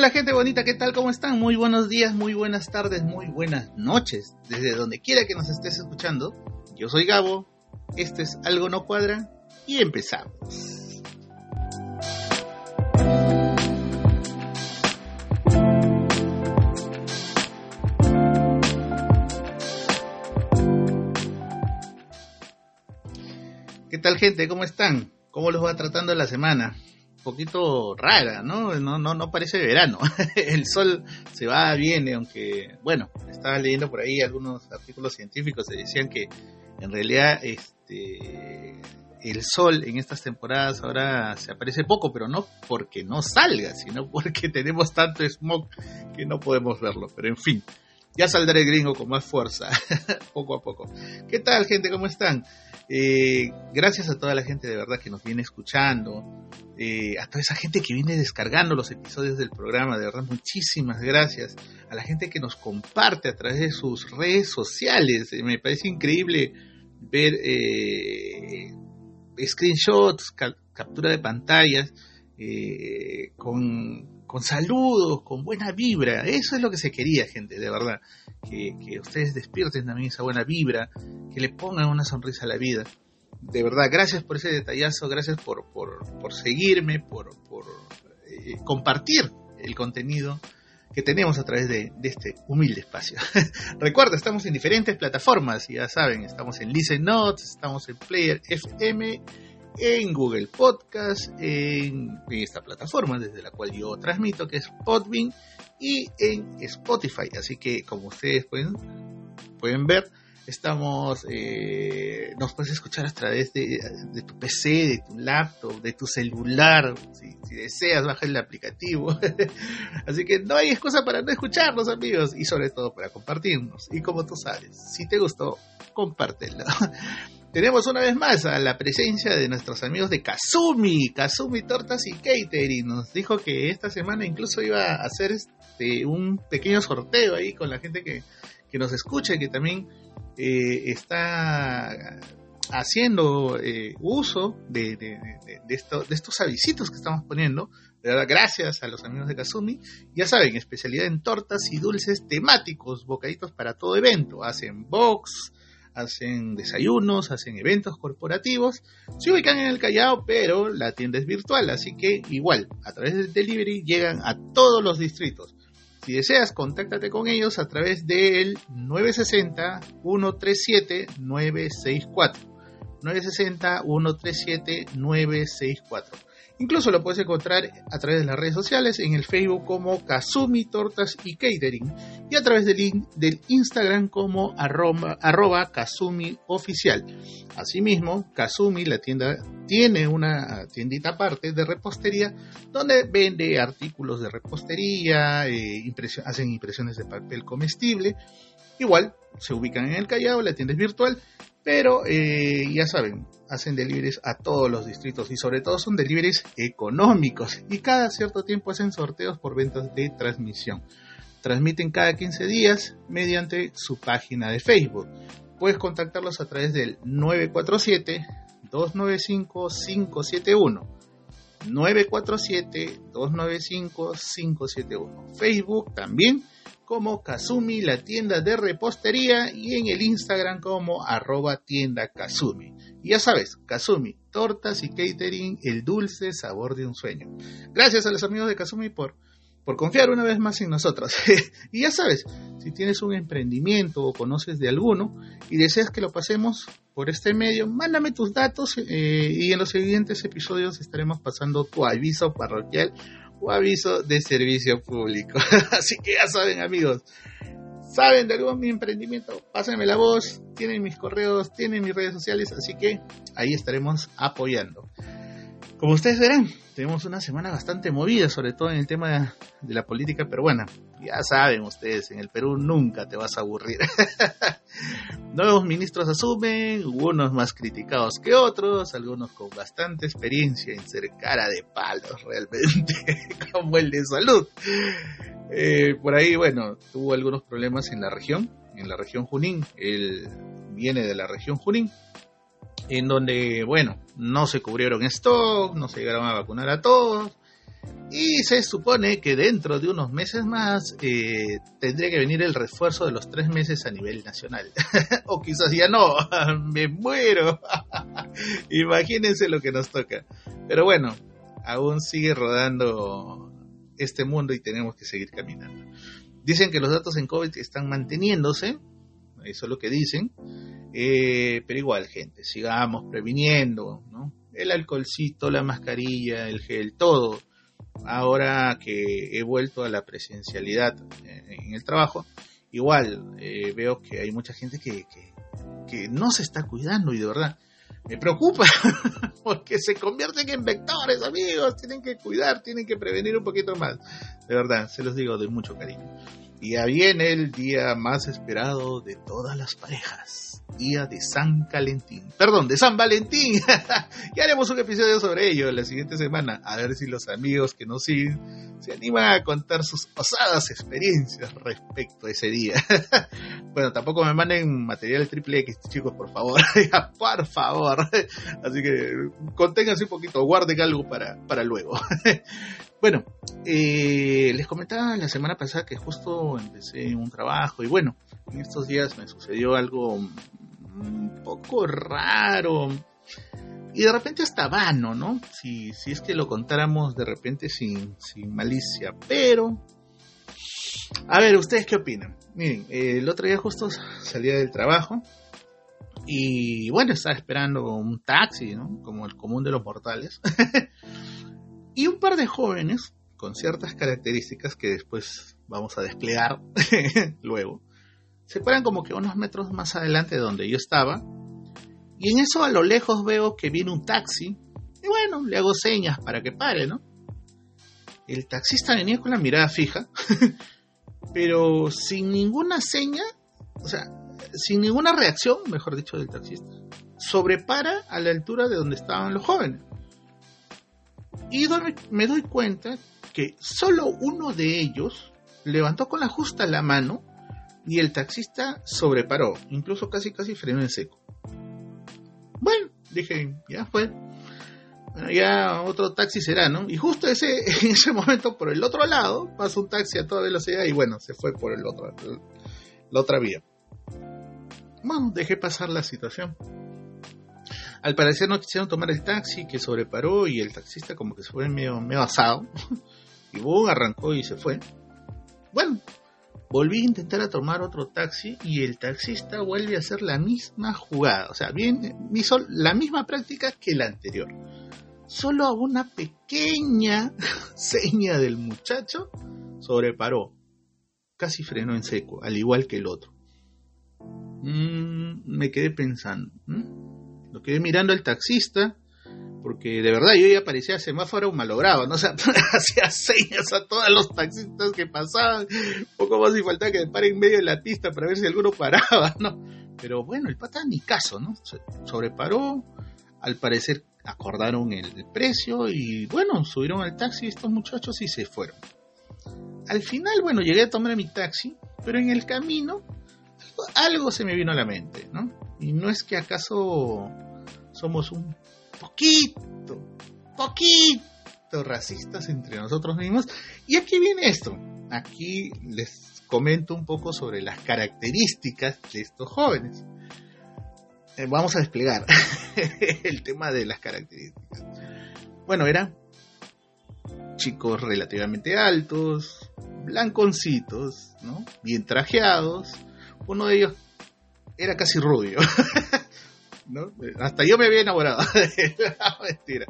Hola gente bonita, ¿qué tal? ¿Cómo están? Muy buenos días, muy buenas tardes, muy buenas noches, desde donde quiera que nos estés escuchando. Yo soy Gabo, este es Algo No Cuadra y empezamos. ¿Qué tal gente? ¿Cómo están? ¿Cómo los va tratando la semana? Poquito rara, ¿no? No, no, no parece verano. el sol se va, viene, aunque, bueno, estaba leyendo por ahí algunos artículos científicos que decían que en realidad este el sol en estas temporadas ahora se aparece poco, pero no porque no salga, sino porque tenemos tanto smog que no podemos verlo. Pero en fin, ya saldrá el gringo con más fuerza, poco a poco. ¿Qué tal, gente? ¿Cómo están? Eh, gracias a toda la gente de verdad que nos viene escuchando, eh, a toda esa gente que viene descargando los episodios del programa, de verdad muchísimas gracias, a la gente que nos comparte a través de sus redes sociales, eh, me parece increíble ver screenshots, captura de pantallas, con con saludos, con buena vibra. Eso es lo que se quería, gente, de verdad. Que, ustedes despierten también esa buena vibra, que le pongan una sonrisa a la vida. De verdad, gracias por ese detallazo, gracias por, por, seguirme, por, por eh, compartir el contenido que tenemos a través de, de este humilde espacio. Recuerda, estamos en diferentes plataformas, ya saben, estamos en Listen Notes, estamos en Player FM en Google Podcast, en, esta plataforma desde la cual yo transmito, que es Podbean, y en Spotify. Así que, como ustedes pueden, pueden ver, estamos, eh, nos puedes escuchar a través de, tu PC, de tu laptop, de tu celular, si, si deseas bajar el aplicativo. Así que no hay excusa para no escucharnos, amigos, y sobre todo para compartirnos. Y como tú sabes, si te gustó, compártelo. Tenemos una vez más a la presencia de nuestros amigos de Kazumi, Kazumi Tortas y Catering. Nos dijo que esta semana incluso iba a hacer este, un pequeño sorteo ahí con la gente que, nos escucha y que también eh, está haciendo eh, uso de, de, de, estos avisitos que estamos poniendo. De verdad, gracias a los amigos de Kazumi. Ya saben, especialidad en tortas y dulces temáticos, bocaditos para todo evento. Hacen box, hacen desayunos, hacen eventos corporativos. Se ubican en el Callao, pero la tienda es virtual, así que igual, a través del delivery llegan a todos los distritos. Si deseas, contáctate con ellos a través del 960-137-964. 960-137-964. Incluso lo puedes encontrar a través de las redes sociales, en el Facebook como Kazumi Tortas y Catering y a través del, del Instagram como arroba, Kazumi Oficial. Asimismo, Kazumi, la tienda, tiene una tiendita aparte de repostería donde vende artículos de repostería, eh, hacen impresiones de papel comestible. Igual, se ubican en el Callao, la tienda es virtual pero eh, ya saben, hacen deliveries a todos los distritos y sobre todo son deliveries económicos y cada cierto tiempo hacen sorteos por ventas de transmisión. Transmiten cada 15 días mediante su página de Facebook. Puedes contactarlos a través del 947-295-571. 947-295-571. Facebook también como Kazumi, la tienda de repostería, y en el Instagram como arroba tienda Kazumi. Y ya sabes, Kazumi, tortas y catering, el dulce sabor de un sueño. Gracias a los amigos de Kazumi por, por confiar una vez más en nosotros. y ya sabes, si tienes un emprendimiento o conoces de alguno y deseas que lo pasemos por este medio, mándame tus datos eh, y en los siguientes episodios estaremos pasando tu aviso parroquial o aviso de servicio público. Así que ya saben amigos, saben de algún mi emprendimiento, pásenme la voz, tienen mis correos, tienen mis redes sociales, así que ahí estaremos apoyando. Como ustedes verán, tenemos una semana bastante movida, sobre todo en el tema de la política peruana. Ya saben ustedes, en el Perú nunca te vas a aburrir. Nuevos ministros asumen, unos más criticados que otros, algunos con bastante experiencia en ser cara de palos realmente, como el de salud. Eh, por ahí, bueno, tuvo algunos problemas en la región, en la región Junín. Él viene de la región Junín en donde, bueno, no se cubrieron stock, no se llegaron a vacunar a todos, Y se supone que dentro de unos meses más eh, tendría que venir el refuerzo de los tres meses a nivel nacional. o quizás ya no, me muero. Imagínense lo que nos toca. Pero bueno, aún sigue rodando este mundo y tenemos que seguir caminando. Dicen que los datos en COVID están manteniéndose, eso es lo que dicen, eh, pero igual, gente, sigamos previniendo, ¿no? El alcoholcito, la mascarilla, el gel, todo ahora que he vuelto a la presencialidad eh, en el trabajo, igual eh, veo que hay mucha gente que, que, no se está cuidando y de verdad me preocupa porque se convierten en vectores, amigos. Tienen que cuidar, tienen que prevenir un poquito más. De verdad, se los digo de mucho cariño. Y ya viene el día más esperado de todas las parejas. Día de San Calentín. Perdón, de San Valentín. ya haremos un episodio sobre ello la siguiente semana. A ver si los amigos que nos siguen se animan a contar sus osadas experiencias respecto a ese día. bueno, tampoco me manden material triple X, chicos, por favor. por favor. Así que conténganse un poquito, guarden algo para, para luego. Bueno, eh, les comentaba la semana pasada que justo empecé un trabajo y bueno, en estos días me sucedió algo un poco raro y de repente hasta vano, ¿no? Si, si es que lo contáramos de repente sin, sin malicia, pero... A ver, ¿ustedes qué opinan? Miren, el otro día justo salía del trabajo y bueno, estaba esperando un taxi, ¿no? Como el común de los mortales. Y un par de jóvenes con ciertas características que después vamos a desplegar luego, se paran como que unos metros más adelante de donde yo estaba. Y en eso a lo lejos veo que viene un taxi. Y bueno, le hago señas para que pare, ¿no? El taxista venía con la mirada fija, pero sin ninguna seña, o sea, sin ninguna reacción, mejor dicho, del taxista. Sobrepara a la altura de donde estaban los jóvenes. Y me doy cuenta que solo uno de ellos levantó con la justa la mano y el taxista sobreparó, incluso casi casi frenó en seco. Bueno, dije, ya fue. ya otro taxi será, ¿no? Y justo ese, en ese momento, por el otro lado, pasa un taxi a toda velocidad y bueno, se fue por el otro, la otra vía. Bueno, dejé pasar la situación. Al parecer no quisieron tomar el taxi, que sobreparó y el taxista como que se fue medio, medio asado. y boom, arrancó y se fue. Bueno, volví a intentar tomar otro taxi y el taxista vuelve a hacer la misma jugada. O sea, bien, hizo la misma práctica que la anterior. Solo a una pequeña seña del muchacho sobreparó. Casi frenó en seco, al igual que el otro. Mm, me quedé pensando. Lo quedé mirando al taxista, porque de verdad yo ya parecía semáforo malogrado, ¿no? O sea, hacía señas a todos los taxistas que pasaban, poco más y faltaba que me pare en medio de la pista para ver si alguno paraba, ¿no? Pero bueno, el pata ni caso, ¿no? Se sobreparó, al parecer acordaron el, precio y bueno, subieron al taxi estos muchachos y se fueron. Al final, bueno, llegué a tomar mi taxi, pero en el camino algo se me vino a la mente, ¿no? Y no es que acaso somos un poquito, poquito racistas entre nosotros mismos. Y aquí viene esto. Aquí les comento un poco sobre las características de estos jóvenes. Eh, vamos a desplegar el tema de las características. Bueno, eran chicos relativamente altos, blanconcitos, ¿no? bien trajeados. Uno de ellos era casi rubio. Hasta yo me había enamorado. Mentira.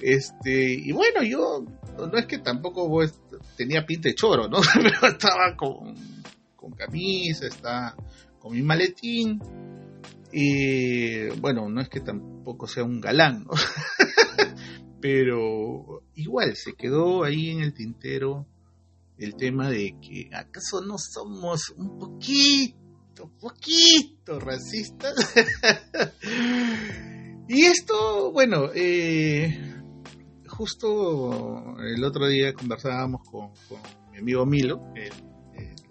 Este, y bueno, yo no es que tampoco tenía pinta de choro, ¿no? Pero estaba con, con camisa, estaba con mi maletín. Y bueno, no es que tampoco sea un galán, ¿no? Pero igual se quedó ahí en el tintero el tema de que acaso no somos un poquito poquito racista y esto, bueno, eh, justo el otro día conversábamos con, mi amigo Milo, el,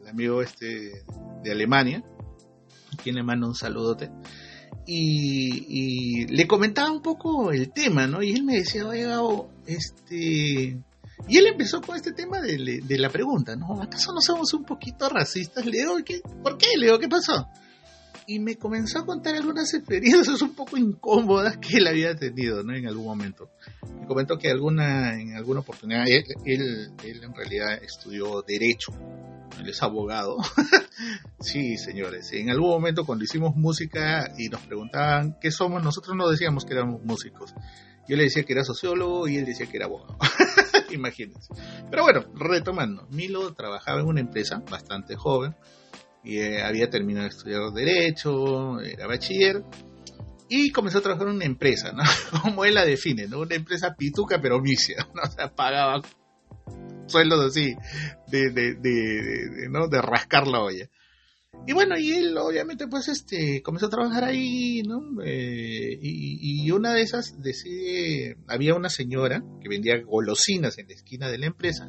amigo este de Alemania, quien le manda un saludote. Y, le comentaba un poco el tema, ¿no? Y él me decía, oye, este, Y él empezó con este tema de, la pregunta, ¿no? ¿Acaso no somos un poquito racistas? Le digo, ¿qué? ¿por qué? Le digo, ¿qué pasó? Y me comenzó a contar algunas experiencias un poco incómodas que él había tenido, ¿no? En algún momento. Me comentó que alguna, en alguna oportunidad, él, él, él en realidad estudió Derecho, él es abogado. sí, señores, en algún momento cuando hicimos música y nos preguntaban qué somos, nosotros no decíamos que éramos músicos. Yo le decía que era sociólogo y él decía que era abogado. Imagínense. Pero bueno, retomando, Milo trabajaba en una empresa bastante joven y eh, había terminado de estudiar Derecho, era bachiller y comenzó a trabajar en una empresa, ¿no? Como él la define, ¿no? Una empresa pituca pero misia, ¿no? O sea, pagaba sueldos así de, de, de, ¿no? de rascar la olla. Y bueno, y él obviamente pues este comenzó a trabajar ahí, ¿no? Eh, y, y, una de esas decide, había una señora que vendía golosinas en la esquina de la empresa.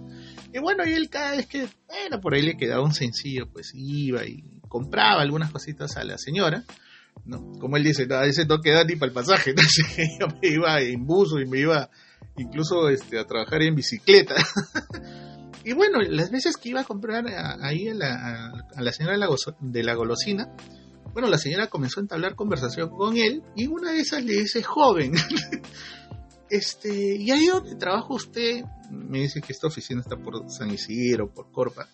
Y bueno, y él cada vez que, bueno, por ahí le quedaba un sencillo, pues iba y compraba algunas cositas a la señora. ¿no? Como él dice, no, a veces no queda ni para el pasaje, entonces yo me iba en buzo y me iba incluso este, a trabajar en bicicleta. y bueno, las veces que iba a comprar ahí a la, a, la señora de la, golosina, bueno, la señora comenzó a entablar conversación con él y una de esas le dice, joven, este, ¿y ahí donde trabaja usted? Me dice que esta oficina está por San Isidro, por Corpa.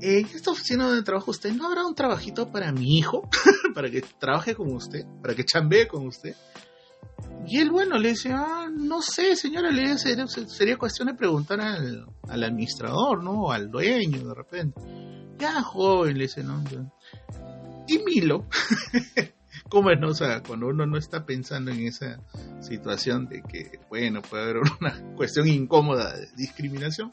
En esta oficina donde trabaja usted, ¿no habrá un trabajito para mi hijo? para que trabaje con usted, para que chambee con usted. Y él, bueno, le dice, ah, no sé, señora, le dice, sería cuestión de preguntar al, administrador, ¿no? Al dueño, de repente. Ya, joven, le dice, ¿no? Y Milo, ¿cómo es, no? O sea, cuando uno no está pensando en esa situación de que, bueno, puede haber una cuestión incómoda de discriminación,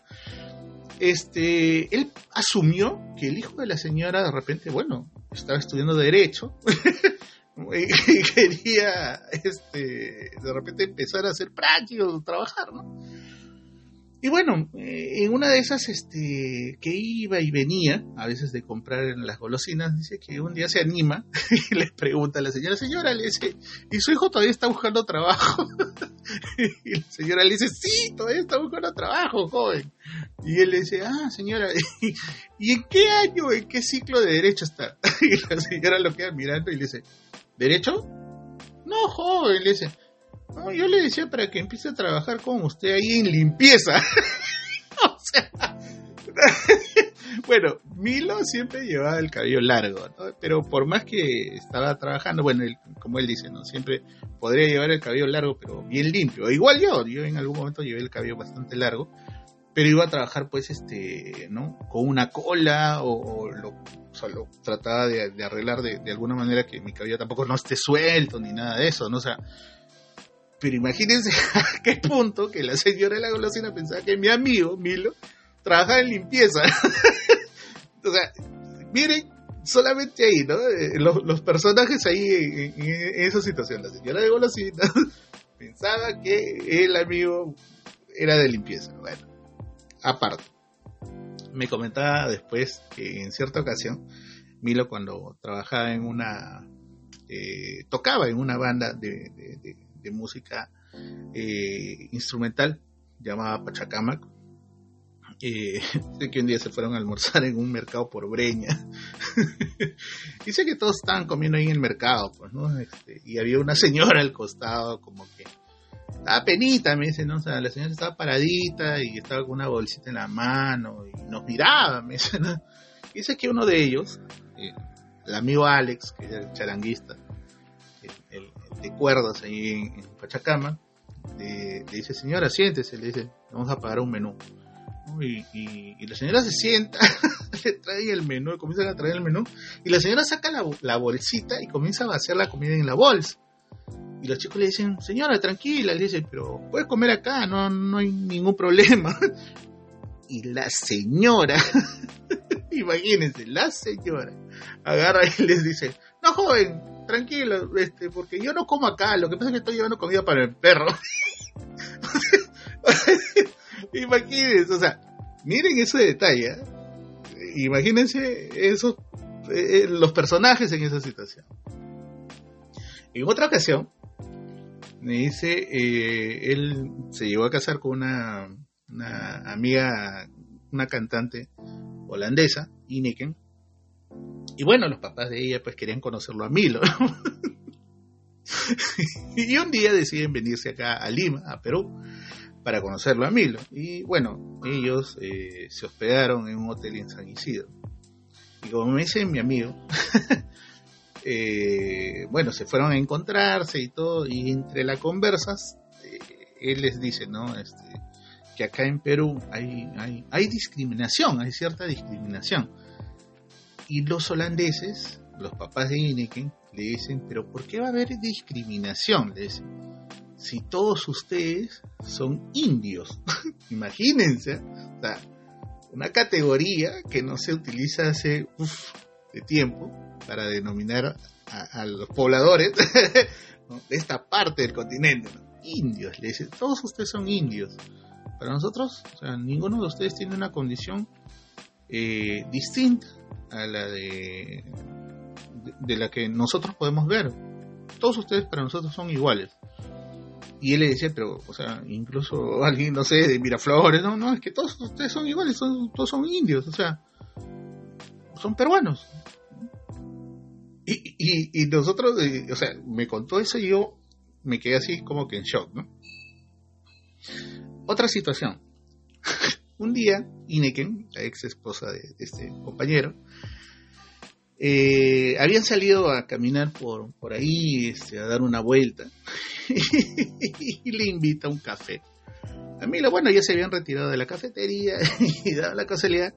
este, él asumió que el hijo de la señora de repente, bueno, estaba estudiando derecho y quería este, de repente empezar a hacer prácticos, trabajar, ¿no? Y bueno, eh, en una de esas este, que iba y venía, a veces de comprar en las golosinas, dice que un día se anima y le pregunta a la señora, señora, le dice, ¿y su hijo todavía está buscando trabajo? y la señora le dice, sí, todavía está buscando trabajo, joven. Y él le dice, ah, señora, ¿y en qué año, en qué ciclo de derecho está? y la señora lo queda mirando y le dice, ¿Derecho? No, joven, le dice. No, yo le decía para que empiece a trabajar con usted ahí en limpieza. o sea, bueno, Milo siempre llevaba el cabello largo, pero por más que estaba trabajando, bueno, como él dice, ¿no? Siempre podría llevar el cabello largo, pero bien limpio. Igual yo, yo en algún momento llevé el cabello bastante largo, pero iba a trabajar pues este, ¿no? Con una cola o, lo solo trataba de, arreglar de, alguna manera que mi cabello tampoco no esté suelto ni nada de eso, ¿no? O sea, pero imagínense a qué punto que la señora de la golosina pensaba que mi amigo, Milo, trabajaba en limpieza. o sea, miren, solamente ahí, ¿no? Eh, los, personajes ahí en, en, esa situación. La señora de golosina pensaba que el amigo era de limpieza. Bueno, aparte me comentaba después que en cierta ocasión, Milo cuando trabajaba en una, eh, tocaba en una banda de, música eh, instrumental llamada Pachacamac, eh, que un día se fueron a almorzar en un mercado por Breña. y sé que todos estaban comiendo ahí en el mercado, pues, ¿no? Este, y había una señora al costado, como que estaba penita, me dice, ¿no? O sea, la señora estaba paradita y estaba con una bolsita en la mano y nos miraba, me dice, ¿no? Y dice que uno de ellos, eh, el amigo Alex, que es el charanguista, el, de cuerdas ahí en, Pachacama, le, dice, señora, siéntese, le dice, vamos a pagar un menú. Y, y, la señora se sienta, le trae el menú, comienza a traer el menú, y la señora saca la, la bolsita y comienza a vaciar la comida en la bolsa. Y los chicos le dicen, señora, tranquila, le dicen, pero puedes comer acá, no, no hay ningún problema. Y la señora, imagínense, la señora agarra y les dice, no joven, tranquilo, este, porque yo no como acá, lo que pasa es que estoy llevando comida para el perro. imagínense, o sea, miren ese detalle, ¿eh? imagínense esos, eh, los personajes en esa situación. En otra ocasión, me dice, eh, él se llegó a casar con una, una amiga, una cantante holandesa, Ineken. Y bueno, los papás de ella pues querían conocerlo a Milo. y un día deciden venirse acá a Lima, a Perú, para conocerlo a Milo. Y bueno, ellos eh, se hospedaron en un hotel en San Isidro. Y como me dice mi amigo, eh, bueno, se fueron a encontrarse y todo, y entre las conversas, eh, él les dice, ¿no? Este, que acá en Perú hay, hay, discriminación, hay cierta discriminación. Y los holandeses, los papás de Ineken, le dicen, pero ¿por qué va a haber discriminación? Le dicen, si todos ustedes son indios. Imagínense, o sea, una categoría que no se utiliza hace de tiempo para denominar a, los pobladores de esta parte del continente. Indios, le dicen, todos ustedes son indios. Para nosotros, o sea, ninguno de ustedes tiene una condición eh, distinta a la de, de la que nosotros podemos ver. Todos ustedes para nosotros son iguales. Y él le decía, pero, o sea, incluso alguien, no sé, de Miraflores, no, no, es que todos ustedes son iguales, todos son indios, o sea, son peruanos. Y, y, nosotros, eh, o sea, me contó eso y yo me quedé así como que en shock, ¿no? Otra situación. Un día, Ineken, la ex esposa de, este compañero, eh, habían salido a caminar por, por ahí, este, a dar una vuelta. y le invita a un café. A mí, bueno, ya se habían retirado de la cafetería y daba la casualidad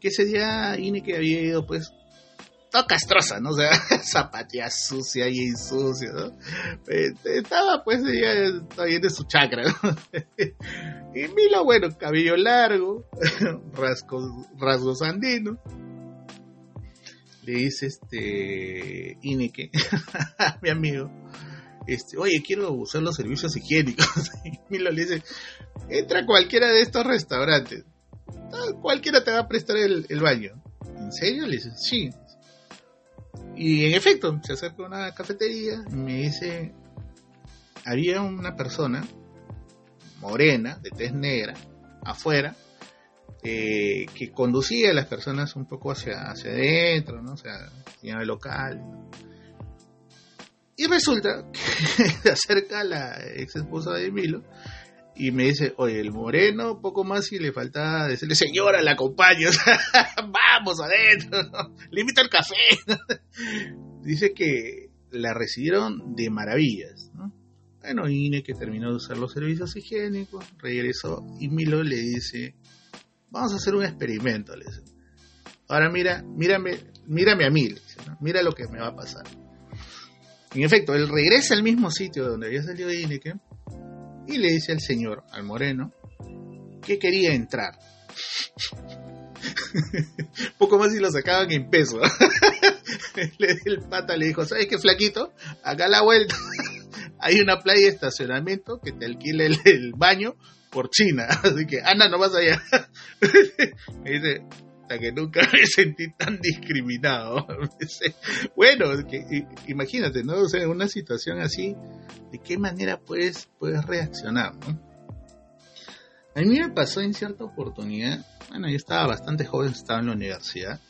que ese día Ine que había ido, pues, toda castrosa, ¿no? O sea, zapatilla sucia y sucia, ¿no? Este, estaba, pues, ella todavía de su chakra, ¿no? Y Milo, bueno, cabello largo, rasgos, rasgos andinos. Le dice este Ineke, mi amigo, este, oye, quiero usar los servicios higiénicos. y Milo le dice, entra a cualquiera de estos restaurantes. Cualquiera te va a prestar el, baño. ¿En serio? Le dice, sí. Y en efecto, se acerca a una cafetería y me dice, había una persona morena, de tez negra, afuera, eh, que conducía a las personas un poco hacia, hacia adentro, ¿no? O sea, el local. Y resulta que se acerca la ex esposa de Milo y me dice, oye, el moreno, poco más y le falta decirle, señora, la acompaño, vamos adentro, le invito al café. dice que la recibieron de maravillas. ¿no? Bueno, Ine que terminó de usar los servicios higiénicos, regresó y Milo le dice, vamos a hacer un experimento, le. Ahora mira, mírame, mírame a mí, mira lo que me va a pasar. En efecto, él regresa al mismo sitio donde había salido Ineke y le dice al señor, al moreno, que quería entrar. Poco más y lo sacaban en peso. el pata le dijo, ¿sabes qué, flaquito? Acá a la vuelta hay una playa de estacionamiento que te alquila el, baño por China. Así que anda nomás allá. Me dice, que nunca me sentí tan discriminado. bueno, que, imagínate, ¿no? O sea, en una situación así, ¿de qué manera puedes, puedes reaccionar, ¿no? A mí me pasó en cierta oportunidad, bueno, yo estaba bastante joven, estaba en la universidad,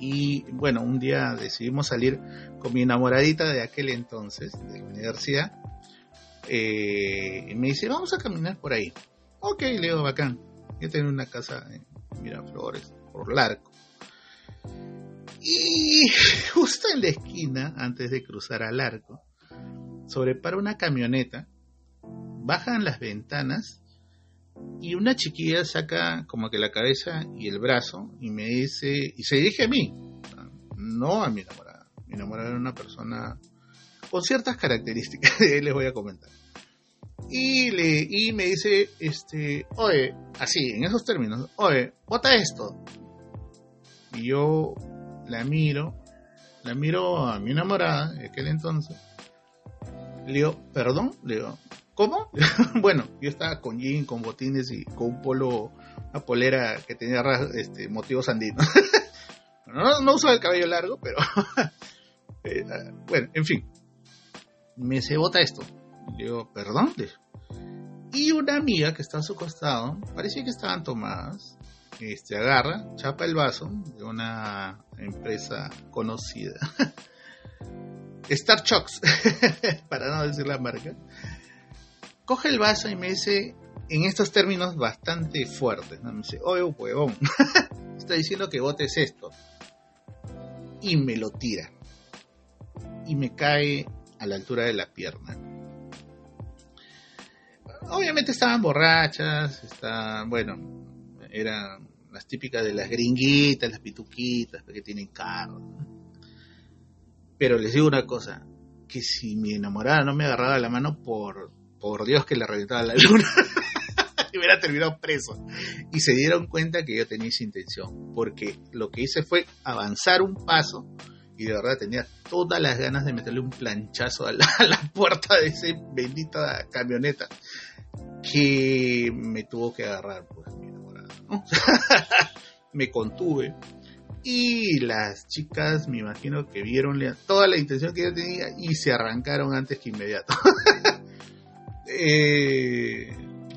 y bueno, un día decidimos salir con mi enamoradita de aquel entonces, de la universidad, eh, y me dice, vamos a caminar por ahí. Ok, Leo, bacán. Yo tengo una casa Miraflores, por Larco. Y justo en la esquina, antes de cruzar al arco, sobrepara una camioneta, bajan las ventanas y una chiquilla saca como que la cabeza y el brazo y me dice, y se dirige a mí, no a mi enamorada. Mi enamorada era una persona con ciertas características, les voy a comentar y, le, y me dice, este, oye, así, en esos términos, oye, bota esto. Y yo la miro, la miro a mi enamorada de aquel entonces. Le digo, perdón, le digo, ¿cómo? bueno, yo estaba con jean, con botines y con un polo, una polera que tenía este, motivos andinos. no, no uso el cabello largo, pero eh, bueno, en fin. Me dice, bota esto. Le digo, perdón. Y una amiga que está a su costado, parecía que estaban tomadas, este, agarra, chapa el vaso de una empresa conocida. Star Chucks, para no decir la marca. Coge el vaso y me dice, en estos términos bastante fuertes, me dice, oye, huevón, está diciendo que votes esto. Y me lo tira. Y me cae a la altura de la pierna. Obviamente estaban borrachas, estaban, bueno, eran las típicas de las gringuitas, las pituquitas, que tienen carro. Pero les digo una cosa, que si mi enamorada no me agarraba la mano, por, por Dios que le reventaba la luna, y hubiera terminado preso. Y se dieron cuenta que yo tenía esa intención, porque lo que hice fue avanzar un paso y de verdad tenía todas las ganas de meterle un planchazo a la, a la puerta de esa bendita camioneta que me tuvo que agarrar pues mi enamorada, me contuve y las chicas me imagino que vieron toda la intención que yo tenía y se arrancaron antes que inmediato. Eh,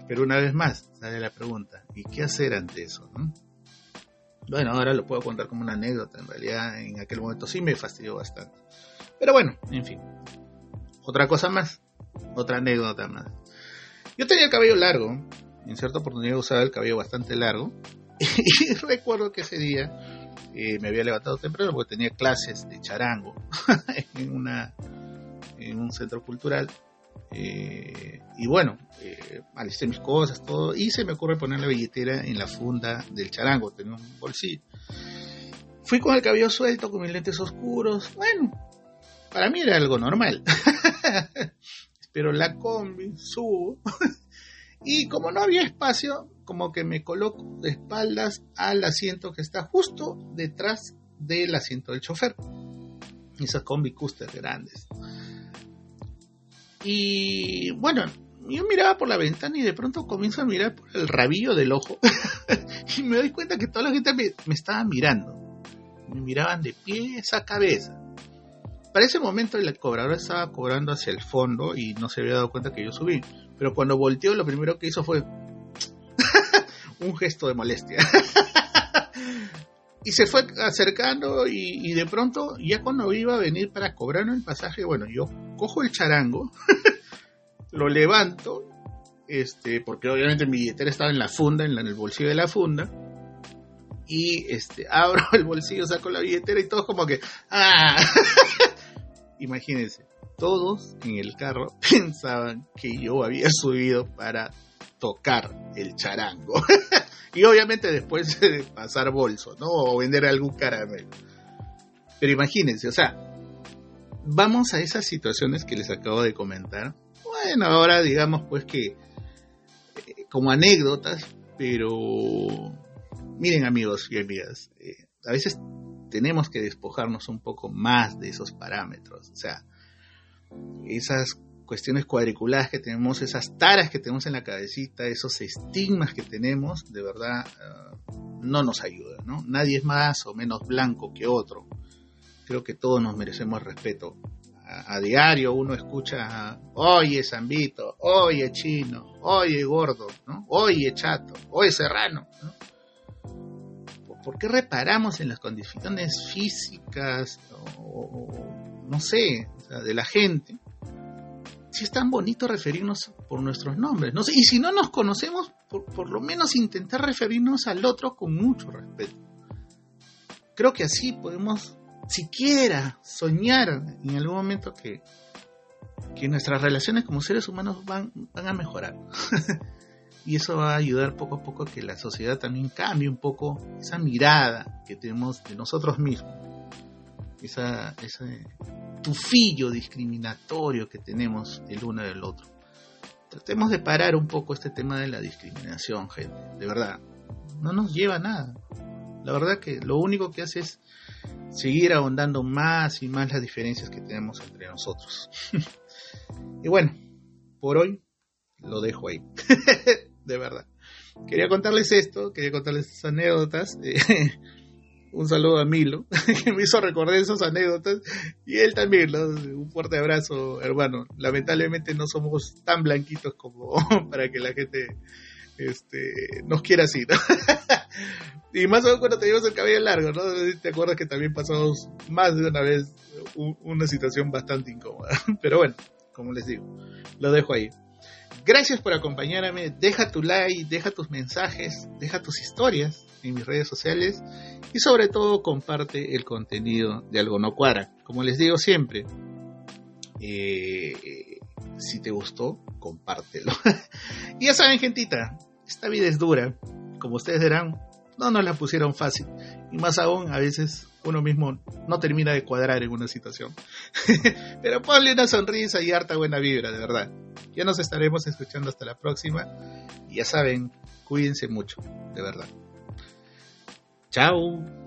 pero una vez más sale la pregunta, ¿y qué hacer ante eso? Bueno, ahora lo puedo contar como una anécdota, en realidad en aquel momento sí me fastidió bastante. Pero bueno, en fin. Otra cosa más, otra anécdota más. Yo tenía el cabello largo, en cierta oportunidad usaba el cabello bastante largo, y recuerdo que ese día eh, me había levantado temprano porque tenía clases de charango en, una, en un centro cultural. Eh, y bueno, eh, alisté mis cosas, todo, y se me ocurre poner la billetera en la funda del charango, tenía un bolsillo. Fui con el cabello suelto, con mis lentes oscuros, bueno, para mí era algo normal. Pero la combi, subo, y como no había espacio, como que me coloco de espaldas al asiento que está justo detrás del asiento del chofer. Esas combi Custer grandes. Y bueno, yo miraba por la ventana y de pronto comienzo a mirar por el rabillo del ojo. y me doy cuenta que toda la gente me, me, estaba mirando. Me miraban de pies a cabeza. Para ese momento el cobrador estaba cobrando hacia el fondo y no se había dado cuenta que yo subí. Pero cuando volteó lo primero que hizo fue un gesto de molestia. y se fue acercando y, de pronto, ya cuando iba a venir para cobrarme el pasaje, bueno, yo cojo el charango, lo levanto, este, porque obviamente mi billetera estaba en la funda, en, el bolsillo de la funda, y este, abro el bolsillo, saco la billetera y todos como que, ¡ah! Imagínense, todos en el carro pensaban que yo había subido para tocar el charango. y obviamente después de pasar bolso, ¿no? O vender algún caramelo. Pero imagínense, o sea, vamos a esas situaciones que les acabo de comentar. Bueno, ahora digamos pues que eh, como anécdotas, pero miren amigos y amigas, eh, a veces tenemos que despojarnos un poco más de esos parámetros. O sea, esas cuestiones cuadriculadas que tenemos, esas taras que tenemos en la cabecita, esos estigmas que tenemos, de verdad uh, no nos ayudan, ¿no? Nadie es más o menos blanco que otro. Creo que todos nos merecemos respeto. A, a diario uno escucha, oye Zambito, oye chino, oye gordo, ¿no? Oye chato, oye serrano, ¿no? ¿Por qué reparamos en las condiciones físicas o, no sé, de la gente? Si es tan bonito referirnos por nuestros nombres. No sé, y si no nos conocemos, por, por lo menos intentar referirnos al otro con mucho respeto. Creo que así podemos siquiera soñar en algún momento que, que nuestras relaciones como seres humanos van, van a mejorar. y eso va a ayudar poco a poco a que la sociedad también cambie un poco esa mirada que tenemos de nosotros mismos, esa, ese tufillo discriminatorio que tenemos el uno del otro. Tratemos de parar un poco este tema de la discriminación, gente, de verdad, no nos lleva a nada. La verdad que lo único que hace es seguir ahondando más y más las diferencias que tenemos entre nosotros. y bueno, por hoy lo dejo ahí. de verdad. Quería contarles esto, quería contarles estas anécdotas. Eh, un saludo a Milo, que me hizo recordar esas anécdotas, y él también, un fuerte abrazo, hermano. Lamentablemente no somos tan blanquitos como para que la gente este, nos quiera así, ¿no? y más o menos cuando teníamos el cabello largo, ¿no? ¿Te acuerdas que también pasamos más de una vez una situación bastante incómoda? Pero bueno, como les digo, lo dejo ahí. Gracias por acompañarme. Deja tu like, deja tus mensajes, deja tus historias en mis redes sociales y sobre todo comparte el contenido de Algo No Cuara. Como les digo siempre, eh, si te gustó, compártelo. y ya saben, gentita, esta vida es dura. Como ustedes verán, no nos la pusieron fácil. Y más aún, a veces uno mismo no termina de cuadrar en una situación. Pero ponle una sonrisa y harta buena vibra, de verdad. Ya nos estaremos escuchando hasta la próxima. Y ya saben, cuídense mucho, de verdad. Chao.